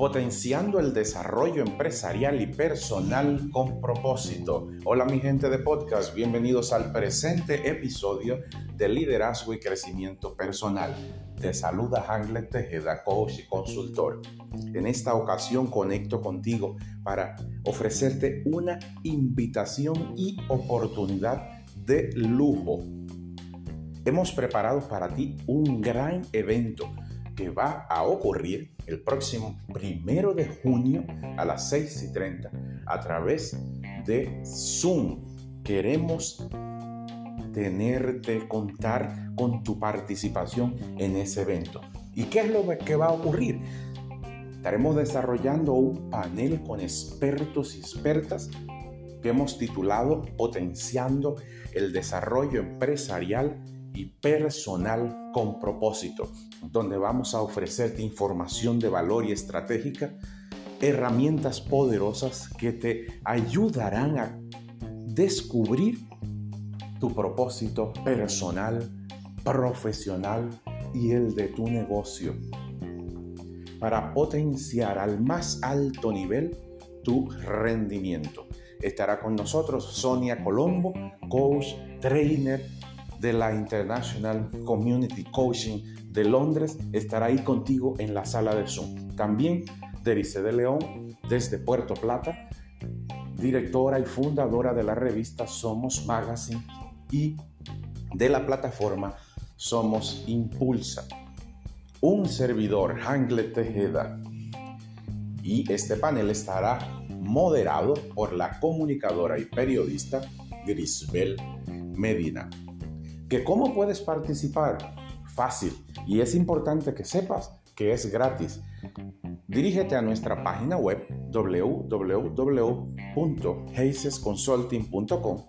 potenciando el desarrollo empresarial y personal con propósito. Hola mi gente de podcast, bienvenidos al presente episodio de Liderazgo y Crecimiento Personal. Te saluda Hanglet Tejeda, coach y consultor. En esta ocasión conecto contigo para ofrecerte una invitación y oportunidad de lujo. Hemos preparado para ti un gran evento que va a ocurrir el próximo primero de junio a las 6 y 30 a través de Zoom. Queremos tenerte, contar con tu participación en ese evento. ¿Y qué es lo que va a ocurrir? Estaremos desarrollando un panel con expertos y expertas que hemos titulado Potenciando el desarrollo empresarial y personal con propósito, donde vamos a ofrecerte información de valor y estratégica, herramientas poderosas que te ayudarán a descubrir tu propósito personal, profesional y el de tu negocio para potenciar al más alto nivel tu rendimiento. Estará con nosotros Sonia Colombo, coach, trainer, de la International Community Coaching de Londres estará ahí contigo en la sala de Zoom. También Derice de León desde Puerto Plata, directora y fundadora de la revista Somos Magazine y de la plataforma Somos Impulsa. Un servidor, Hangle Tejeda. Y este panel estará moderado por la comunicadora y periodista Grisbel Medina que cómo puedes participar. Fácil. Y es importante que sepas que es gratis. Dirígete a nuestra página web www.heisesconsulting.com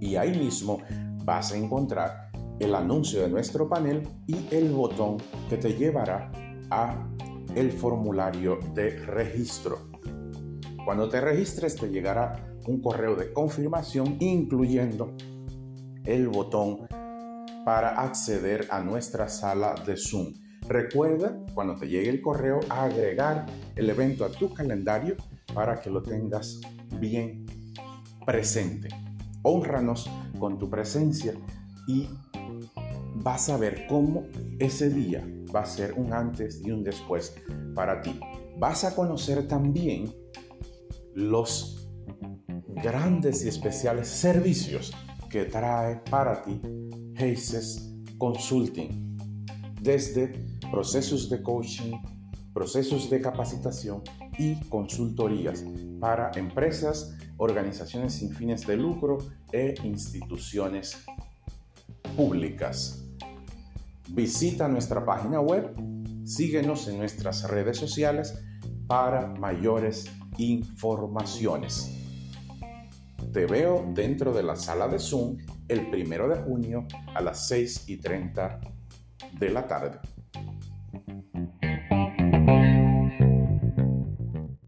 y ahí mismo vas a encontrar el anuncio de nuestro panel y el botón que te llevará a el formulario de registro. Cuando te registres te llegará un correo de confirmación incluyendo el botón para acceder a nuestra sala de Zoom. Recuerda, cuando te llegue el correo, agregar el evento a tu calendario para que lo tengas bien presente. Honranos con tu presencia y vas a ver cómo ese día va a ser un antes y un después para ti. Vas a conocer también los grandes y especiales servicios que trae para ti Haces Consulting. Desde procesos de coaching, procesos de capacitación y consultorías para empresas, organizaciones sin fines de lucro e instituciones públicas. Visita nuestra página web, síguenos en nuestras redes sociales para mayores informaciones. Te veo dentro de la sala de Zoom el primero de junio a las 6 y 30 de la tarde.